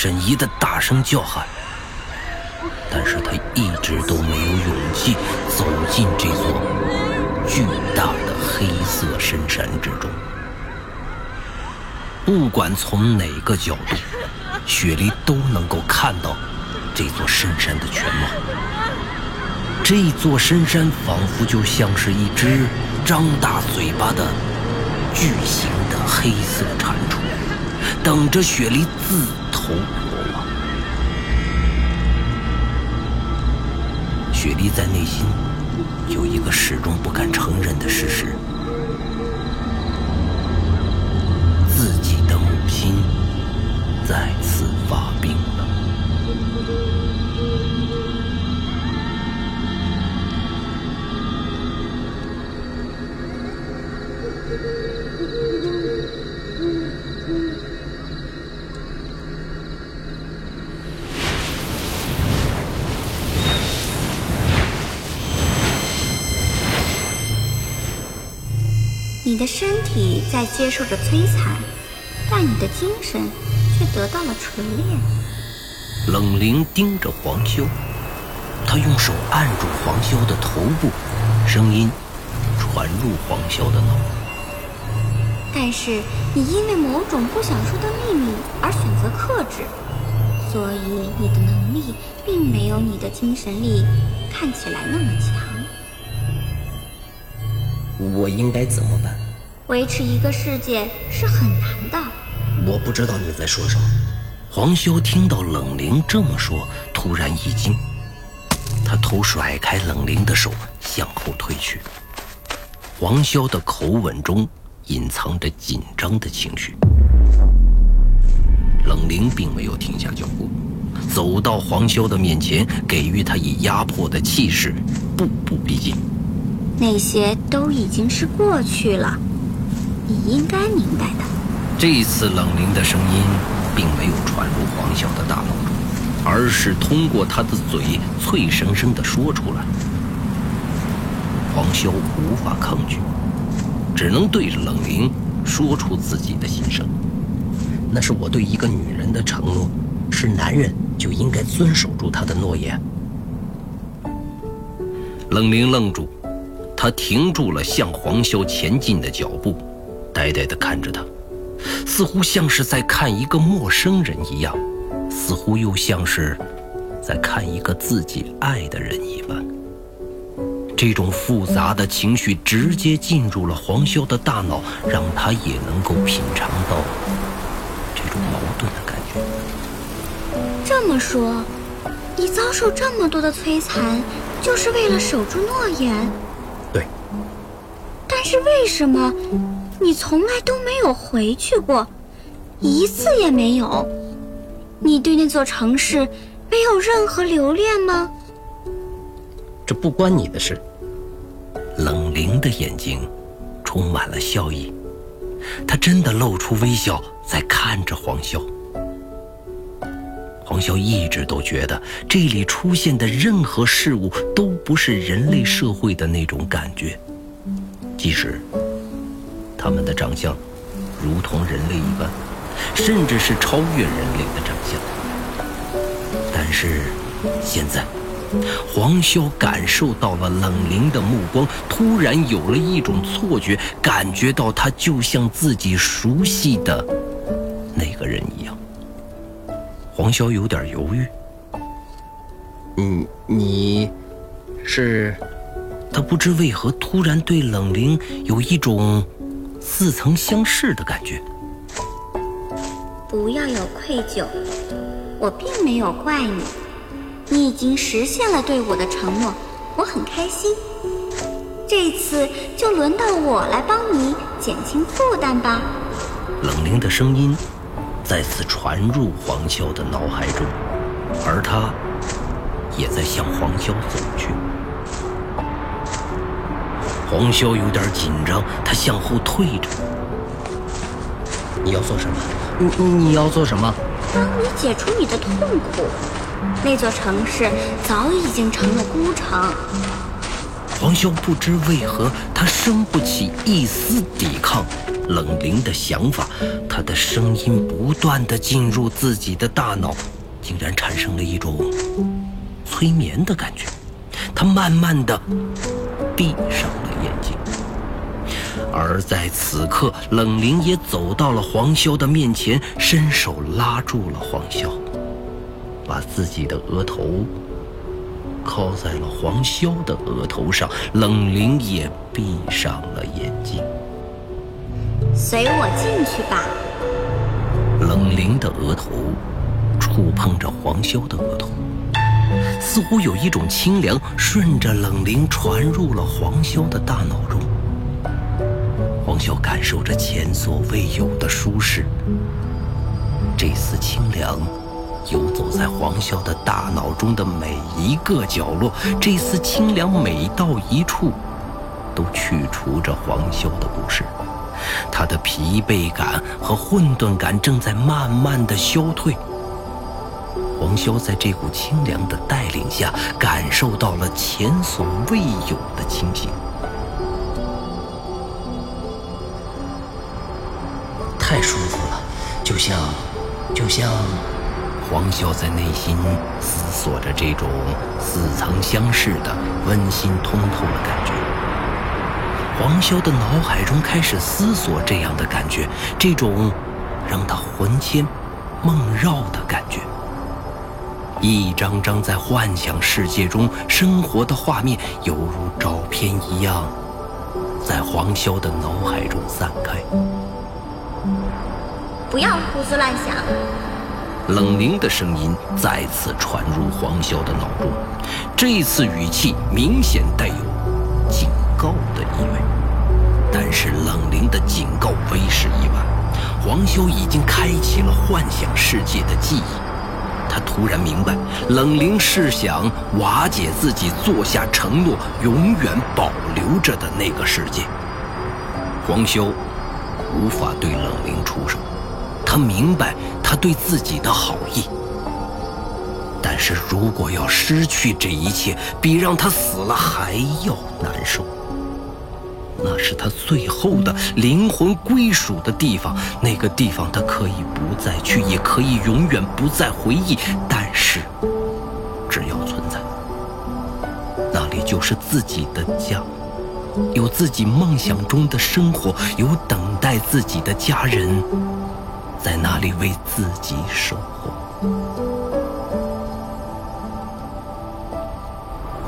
沈怡的大声叫喊，但是她一直都没有勇气走进这座巨大的黑色深山之中。不管从哪个角度，雪莉都能够看到这座深山的全貌。这座深山仿佛就像是一只张大嘴巴的巨型的黑色蟾蜍，等着雪莉自投罗网。雪莉在内心有一个始终不敢承认的事实：身体在接受着摧残，但你的精神却得到了锤炼。冷灵盯着黄潇，他用手按住黄潇的头部，声音传入黄潇的脑。但是你因为某种不想说的秘密而选择克制，所以你的能力并没有你的精神力看起来那么强。我应该怎么办？维持一个世界是很难的。我不知道你在说什么。黄潇听到冷灵这么说，突然一惊，他头甩开冷灵的手，向后退去。黄潇的口吻中隐藏着紧张的情绪。冷灵并没有停下脚步，走到黄潇的面前，给予他以压迫的气势，步步逼近。那些都已经是过去了，你应该明白的。这次冷灵的声音并没有传入黄潇的大脑中，而是通过他的嘴脆生生地说出来。黄潇无法抗拒，只能对着冷灵说出自己的心声。那是我对一个女人的承诺，是男人就应该遵守住他的诺言。冷灵愣住。他停住了向黄潇前进的脚步，呆呆地看着他，似乎像是在看一个陌生人一样，似乎又像是在看一个自己爱的人一般。这种复杂的情绪直接进入了黄潇的大脑，让他也能够品尝到这种矛盾的感觉。这么说，你遭受这么多的摧残，就是为了守住诺言？对。但是为什么你从来都没有回去过，一次也没有？你对那座城市没有任何留恋吗？这不关你的事。冷灵的眼睛充满了笑意，他真的露出微笑，在看着黄潇。黄潇一直都觉得这里出现的任何事物都不是人类社会的那种感觉，即使他们的长相如同人类一般，甚至是超越人类的长相。但是现在，黄潇感受到了冷灵的目光，突然有了一种错觉，感觉到他就像自己熟悉的那个人一样。黄潇有点犹豫。嗯，你是？他不知为何突然对冷灵有一种似曾相识的感觉。不要有愧疚，我并没有怪你，你已经实现了对我的承诺，我很开心。这次就轮到我来帮你减轻负担吧。冷凝的声音再次传入黄潇的脑海中，而他也在向黄潇走去。黄潇有点紧张，他向后退着。你要做什么？你你要做什么？帮你解除你的痛苦。那座城市早已经成了孤城。黄潇不知为何，他生不起一丝抵抗冷凝的想法。他的声音不断的进入自己的大脑，竟然产生了一种催眠的感觉。他慢慢的闭上了。而在此刻，冷灵也走到了黄潇的面前，伸手拉住了黄潇，把自己的额头靠在了黄潇的额头上。冷灵也闭上了眼睛。随我进去吧。冷灵的额头触碰着黄潇的额头，似乎有一种清凉顺着冷灵传入了黄潇的大脑中。黄潇感受着前所未有的舒适，这丝清凉游走在黄潇的大脑中的每一个角落，这丝清凉每到一处，都去除着黄潇的不适，他的疲惫感和混沌感正在慢慢的消退。黄潇在这股清凉的带领下，感受到了前所未有的清醒。太舒服了，就像，就像，黄潇在内心思索着这种似曾相识的温馨通透的感觉。黄潇的脑海中开始思索这样的感觉，这种让他魂牵梦绕的感觉。一张张在幻想世界中生活的画面，犹如照片一样，在黄潇的脑海中散开。不要胡思乱想。冷凝的声音再次传入黄潇的脑中，这次语气明显带有警告的意味。但是冷凝的警告为时已晚，黄潇已经开启了幻想世界的记忆。他突然明白，冷凝是想瓦解自己做下承诺、永远保留着的那个世界。黄潇无法对冷凝出手。他明白他对自己的好意，但是如果要失去这一切，比让他死了还要难受。那是他最后的灵魂归属的地方，那个地方他可以不再去，也可以永远不再回忆。但是，只要存在，那里就是自己的家，有自己梦想中的生活，有等待自己的家人。在那里为自己守候。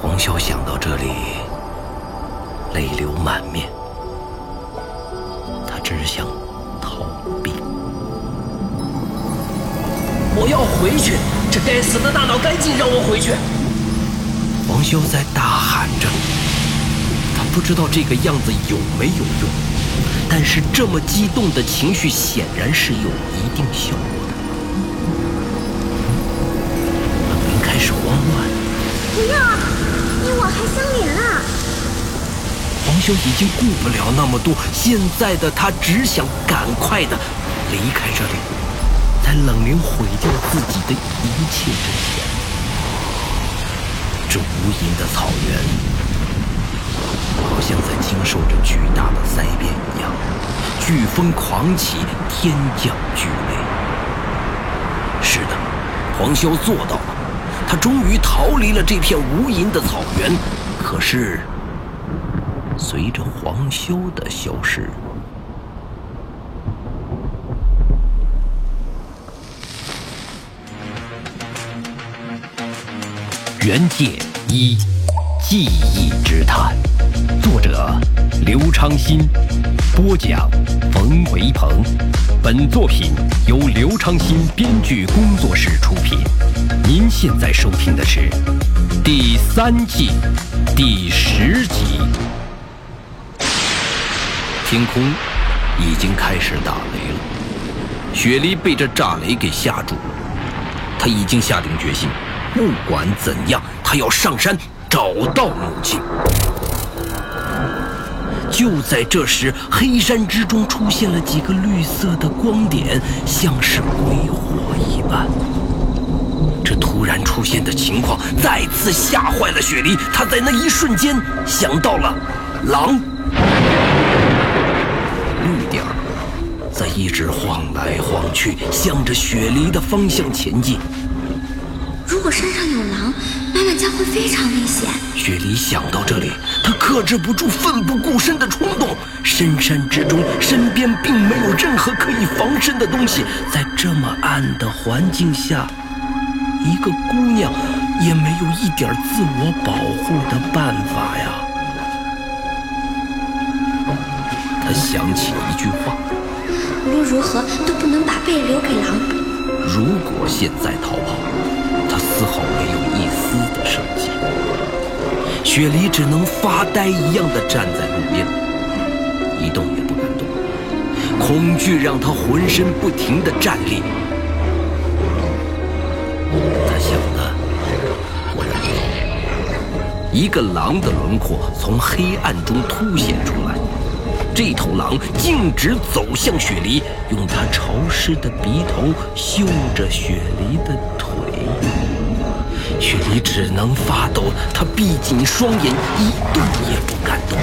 黄潇想到这里，泪流满面。他只想逃避。我要回去！这该死的大脑，赶紧让我回去！黄潇在大喊着。他不知道这个样子有没有用。但是这么激动的情绪显然是有一定效果的。冷凝开始慌乱。不要，你我还相连啊！黄修已经顾不了那么多，现在的他只想赶快的离开这里，在冷凝毁掉自己的一切之前。这无垠的草原。好像在经受着巨大的灾变一样，飓风狂起，天降巨雷。是的，黄潇做到了，他终于逃离了这片无垠的草原。可是，随着黄潇的消失，原界一记忆之谈。作者刘昌新，播讲冯维鹏。本作品由刘昌新编剧工作室出品。您现在收听的是第三季第十集。天空已经开始打雷了，雪梨被这炸雷给吓住了，他已经下定决心，不管怎样，他要上山找到母亲。就在这时，黑山之中出现了几个绿色的光点，像是鬼火一般。这突然出现的情况再次吓坏了雪梨，她在那一瞬间想到了狼。绿点儿在一直晃来晃去，向着雪梨的方向前进。如果山上有狼，会非常危险。雪梨想到这里，她克制不住奋不顾身的冲动。深山之中，身边并没有任何可以防身的东西，在这么暗的环境下，一个姑娘也没有一点自我保护的办法呀。她想起一句话：无论如何都不能把贝留给狼。如果现在逃跑，她丝毫没有一丝的生机。雪梨只能发呆一样的站在路边，一动也不敢动。恐惧让她浑身不停的站立。他想的果然不错，一个狼的轮廓从黑暗中凸显出来。这头狼径直走向雪梨，用它潮湿的鼻头嗅着雪梨的腿。雪梨只能发抖，她闭紧双眼，一动也不敢动。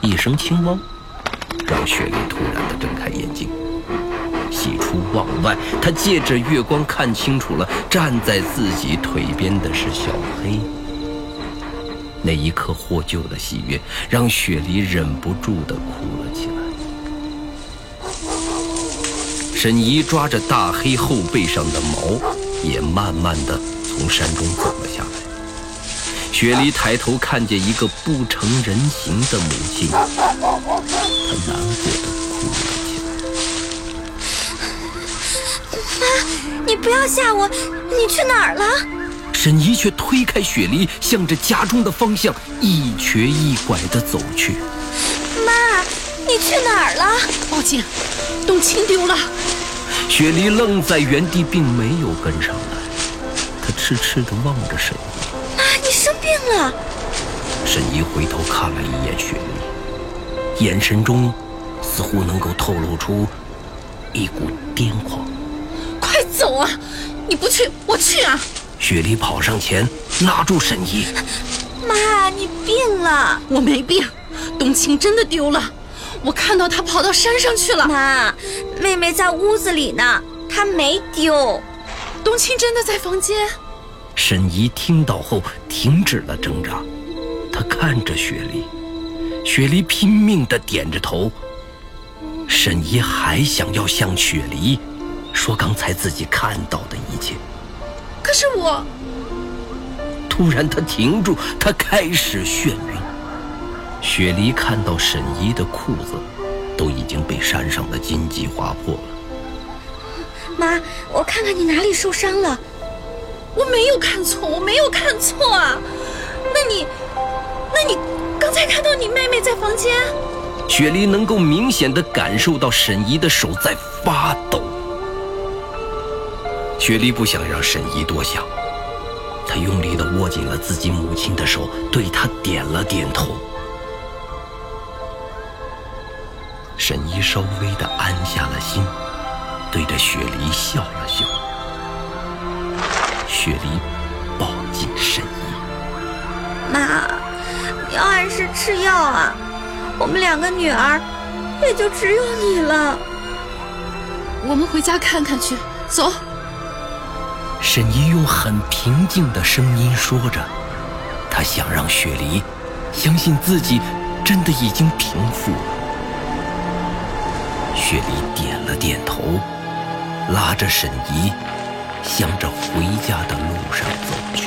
一声轻汪，让雪梨突然的睁开眼睛。喜出望外，他借着月光看清楚了，站在自己腿边的是小黑。那一刻获救的喜悦，让雪梨忍不住的哭了起来。沈怡抓着大黑后背上的毛，也慢慢的从山中走了下来。雪梨抬头看见一个不成人形的母亲，她难过的哭了你不要吓我！你去哪儿了？沈怡却推开雪梨，向着家中的方向一瘸一拐地走去。妈，你去哪儿了？报警，冬青丢了。雪梨愣在原地，并没有跟上来。她痴痴地望着沈怡。妈，你生病了。沈怡回头看了一眼雪梨，眼神中似乎能够透露出一股癫狂。快走啊！你不去，我去啊！雪梨跑上前，拉住沈怡。妈，你病了。我没病，冬青真的丢了。我看到她跑到山上去了。妈，妹妹在屋子里呢，她没丢。冬青真的在房间。沈怡听到后停止了挣扎，她看着雪梨，雪梨拼命地点着头。沈怡还想要向雪梨说刚才自己看到的一切，可是我……突然，他停住，他开始眩晕。雪梨看到沈怡的裤子都已经被山上的荆棘划破了。妈，我看看你哪里受伤了。我没有看错，我没有看错啊！那你，那你刚才看到你妹妹在房间？雪梨能够明显的感受到沈怡的手在发抖。雪梨不想让沈怡多想，她用力的握紧了自己母亲的手，对她点了点头。沈怡稍微的安下了心，对着雪梨笑了笑。雪梨抱紧沈怡，妈，你要按时吃药啊！我们两个女儿，也就只有你了。我们回家看看去，走。沈怡用很平静的声音说着，她想让雪梨相信自己真的已经平复了。雪梨点了点头，拉着沈怡。向着回家的路上走去。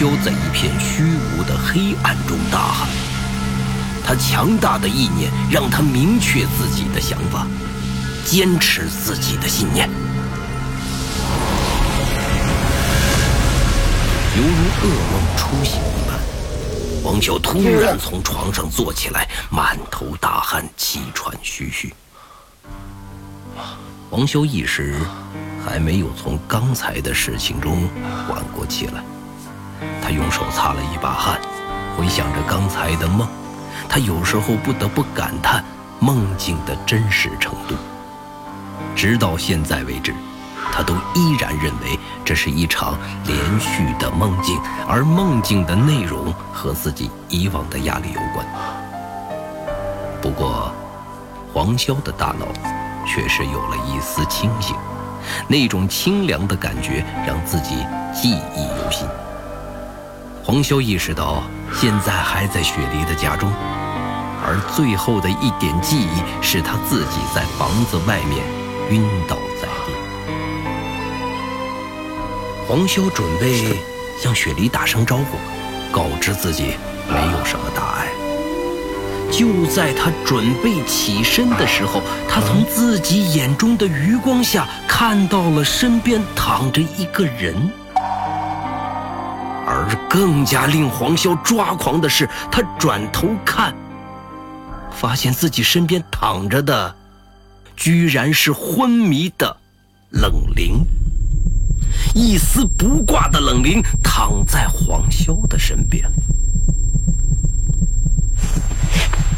修在一片虚无的黑暗中大喊。他强大的意念让他明确自己的想法，坚持自己的信念。犹如噩梦初醒一般，王修突然从床上坐起来，满头大汗，气喘吁吁。王修一时还没有从刚才的事情中缓过气来，他用手擦了一把汗，回想着刚才的梦。他有时候不得不感叹梦境的真实程度。直到现在为止，他都依然认为这是一场连续的梦境，而梦境的内容和自己以往的压力有关。不过，黄潇的大脑确实有了一丝清醒，那种清凉的感觉让自己记忆犹新。黄潇意识到，现在还在雪梨的家中。而最后的一点记忆是他自己在房子外面晕倒在地。黄修准备向雪梨打声招呼，告知自己没有什么大碍。就在他准备起身的时候，他从自己眼中的余光下看到了身边躺着一个人。而更加令黄潇抓狂的是，他转头看。发现自己身边躺着的，居然是昏迷的冷灵。一丝不挂的冷灵躺在黄潇的身边。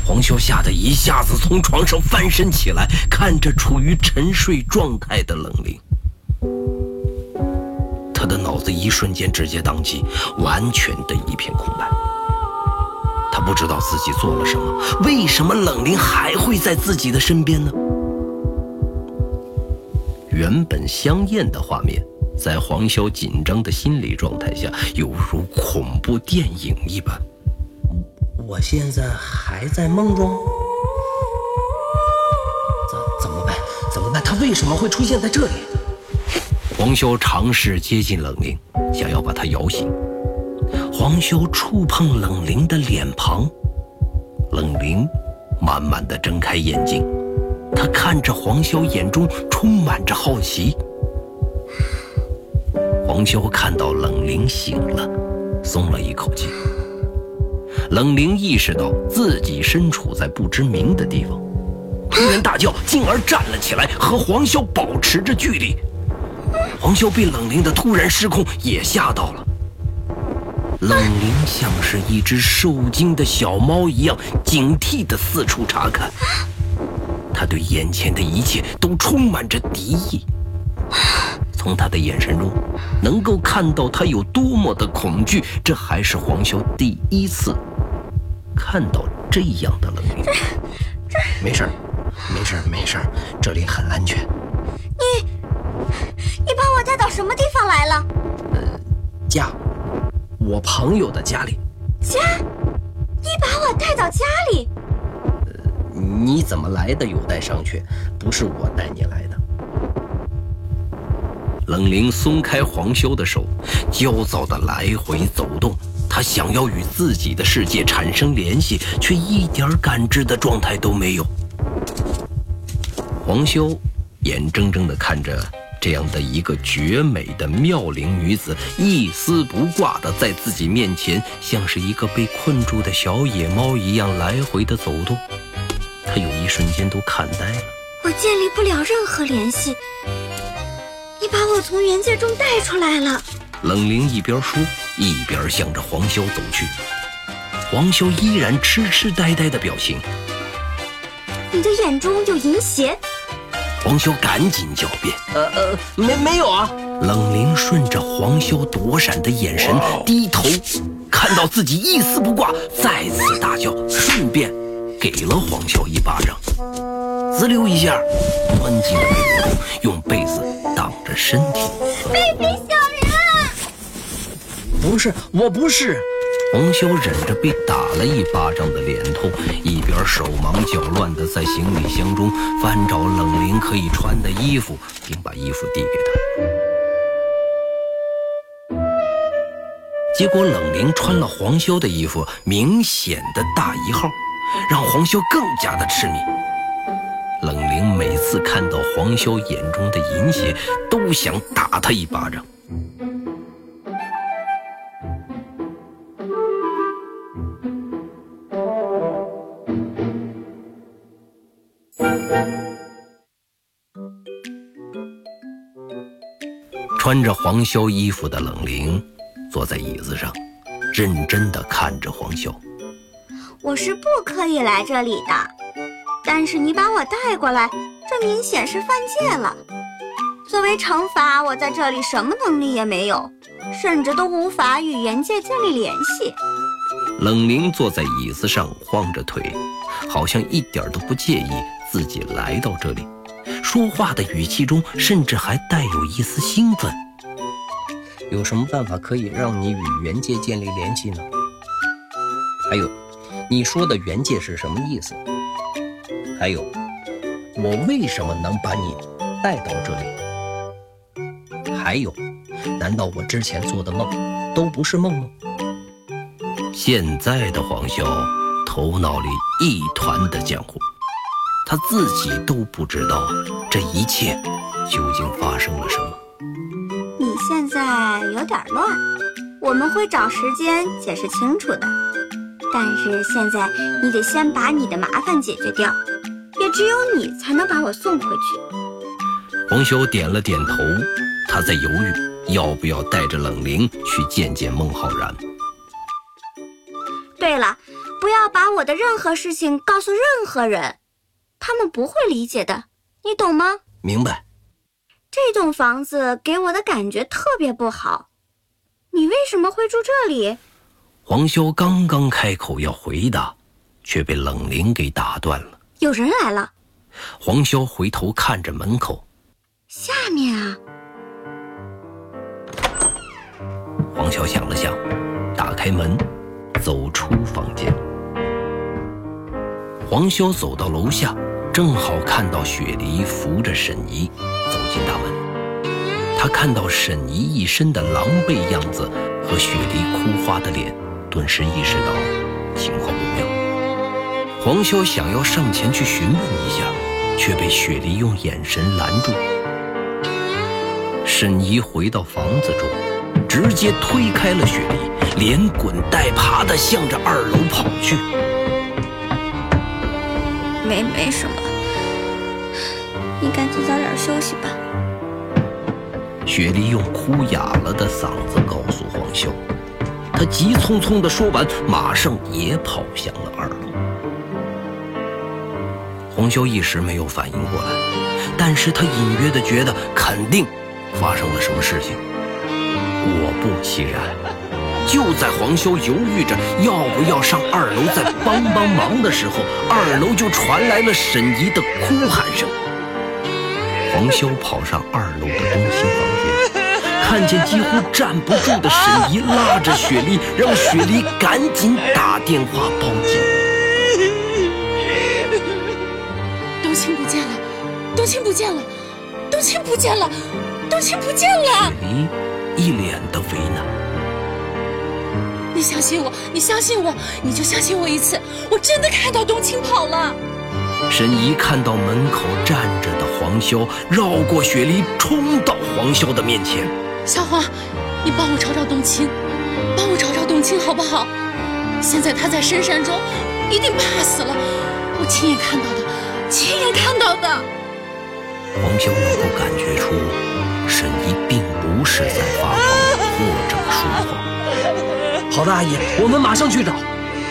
黄潇吓得一下子从床上翻身起来，看着处于沉睡状态的冷灵，子一瞬间直接宕机，完全的一片空白。他不知道自己做了什么，为什么冷灵还会在自己的身边呢？原本香艳的画面，在黄潇紧张的心理状态下，犹如恐怖电影一般。我现在还在梦中，怎怎么办？怎么办？他为什么会出现在这里？黄潇尝试接近冷灵，想要把他摇醒。黄修触碰冷灵的脸庞，冷灵慢慢的睁开眼睛，他看着黄潇，眼中充满着好奇。黄潇看到冷灵醒了，松了一口气。冷灵意识到自己身处在不知名的地方，突然大叫，进而站了起来，和黄潇保持着距离。黄潇被冷灵的突然失控也吓到了。冷灵像是一只受惊的小猫一样，警惕地四处查看。他对眼前的一切都充满着敌意。从他的眼神中，能够看到他有多么的恐惧。这还是黄潇第一次看到这样的冷灵。没事儿，没事儿，没事儿，这里很安全。什么地方来了？呃，家。我朋友的家里，家？你把我带到家里？呃，你怎么来的有待商榷，不是我带你来的。冷灵松开黄修的手，焦躁的来回走动，他想要与自己的世界产生联系，却一点感知的状态都没有。黄修眼睁睁的看着。这样的一个绝美的妙龄女子，一丝不挂的在自己面前，像是一个被困住的小野猫一样来回的走动。他有一瞬间都看呆了。我建立不了任何联系。你把我从原界中带出来了。冷灵一边说，一边向着黄潇走去。黄潇依然痴痴呆呆的表情。你的眼中有银邪。黄潇赶紧狡辩：“呃呃，没没有啊。”冷灵顺着黄潇躲闪的眼神低头，看到自己一丝不挂，再次大叫，顺便给了黄潇一巴掌，滋溜一下钻进了被窝中，用被子挡着身体。卑鄙小人！不是，我不是。黄潇忍着被打了一巴掌的脸痛，一边手忙脚乱地在行李箱中翻找冷灵可以穿的衣服，并把衣服递给他。结果冷灵穿了黄潇的衣服，明显的大一号，让黄潇更加的痴迷。冷灵每次看到黄潇眼中的淫邪，都想打他一巴掌。穿着黄潇衣服的冷灵坐在椅子上，认真地看着黄潇。我是不可以来这里的，但是你把我带过来，这明显是犯戒了。作为惩罚，我在这里什么能力也没有，甚至都无法与原界建立联系。冷灵坐在椅子上晃着腿，好像一点都不介意自己来到这里。说话的语气中，甚至还带有一丝兴奋。有什么办法可以让你与原界建立联系呢？还有，你说的原界是什么意思？还有，我为什么能把你带到这里？还有，难道我之前做的梦都不是梦吗？现在的黄潇头脑里一团的浆糊。他自己都不知道这一切究竟发生了什么。你现在有点乱，我们会找时间解释清楚的。但是现在你得先把你的麻烦解决掉，也只有你才能把我送回去。黄修点了点头，他在犹豫要不要带着冷灵去见见孟浩然。对了，不要把我的任何事情告诉任何人。他们不会理解的，你懂吗？明白。这栋房子给我的感觉特别不好。你为什么会住这里？黄潇刚刚开口要回答，却被冷灵给打断了。有人来了。黄潇回头看着门口，下面啊。黄潇想了想，打开门，走出房间。黄潇走到楼下。正好看到雪梨扶着沈怡走进大门，他看到沈怡一身的狼狈样子和雪梨哭花的脸，顿时意识到情况不妙。黄潇想要上前去询问一下，却被雪梨用眼神拦住。沈怡回到房子中，直接推开了雪梨，连滚带爬地向着二楼跑去。没没什么，你赶紧早点休息吧。雪莉用哭哑了的嗓子告诉黄潇，他急匆匆的说完，马上也跑向了二楼。黄潇一时没有反应过来，但是他隐约的觉得肯定发生了什么事情。果不其然。就在黄潇犹豫着要不要上二楼再帮帮忙的时候，二楼就传来了沈怡的哭喊声。黄潇跑上二楼的东青房间，看见几乎站不住的沈怡，拉着雪莉，让雪莉赶紧打电话报警。冬青不见了，冬青不见了，冬青不见了，冬青不见了。雪梨一脸的为难。你相信我，你相信我，你就相信我一次。我真的看到冬青跑了。沈怡看到门口站着的黄潇，绕过雪梨，冲到黄潇的面前。小黄，你帮我找找冬青，帮我找找冬青好不好？现在他在深山中，一定怕死了。我亲眼看到的，亲眼看到的。黄潇能够感觉出，沈怡并不是在发疯或者说谎。好的，阿姨，我们马上去找。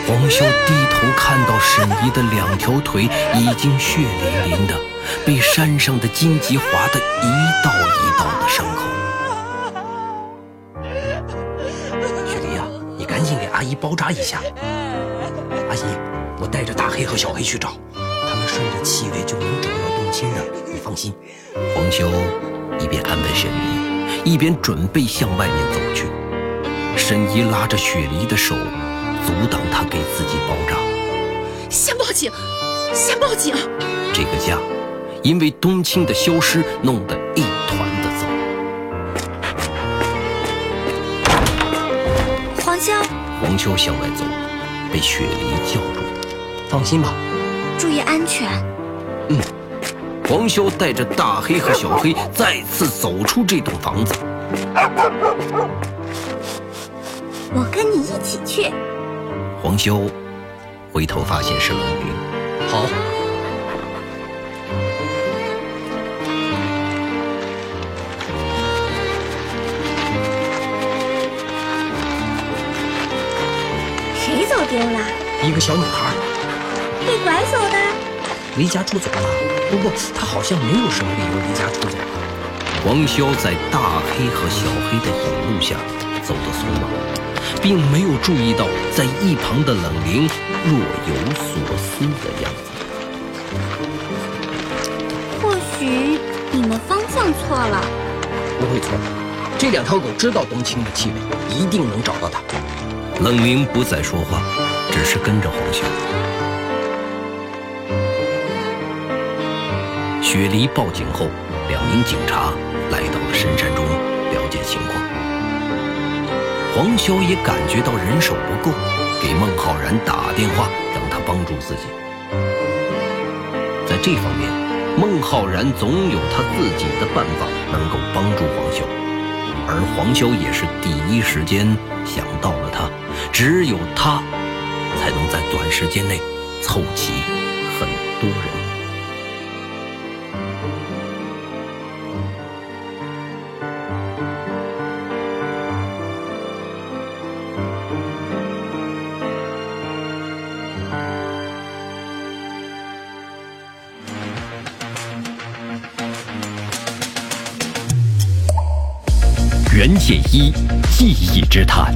黄修低头看到沈怡的两条腿已经血淋淋的，被山上的荆棘划得一道一道的伤口。雪梨呀，你赶紧给阿姨包扎一下。阿姨，我带着大黑和小黑去找，他们顺着气味就能找到冬青的，你放心。黄修一边安慰沈怡，一边准备向外面走去。沈怡拉着雪梨的手，阻挡她给自己包扎。先报警，先报警！这个家，因为冬青的消失，弄得一团的糟。黄潇，黄潇向外走，被雪梨叫住。放心吧，注意安全。嗯。黄潇带着大黑和小黑再次走出这栋房子。我跟你一起去。黄修回头发现是冷云。好。谁走丢了？一个小女孩。被拐走的？离家出走了。不过她好像没有什么理由离家出走。黄潇在大黑和小黑的引路下走得匆忙，并没有注意到在一旁的冷灵若有所思的样子。或许你们方向错了。不会错，这两条狗知道冬青的气味，一定能找到它。冷灵不再说话，只是跟着黄潇。雪梨报警后，两名警察来到了深山中。黄潇也感觉到人手不够，给孟浩然打电话，让他帮助自己。在这方面，孟浩然总有他自己的办法能够帮助黄潇，而黄潇也是第一时间想到了他。只有他，才能在短时间内凑齐很多人。一，记忆之谈。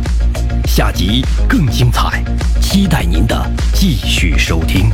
下集更精彩，期待您的继续收听。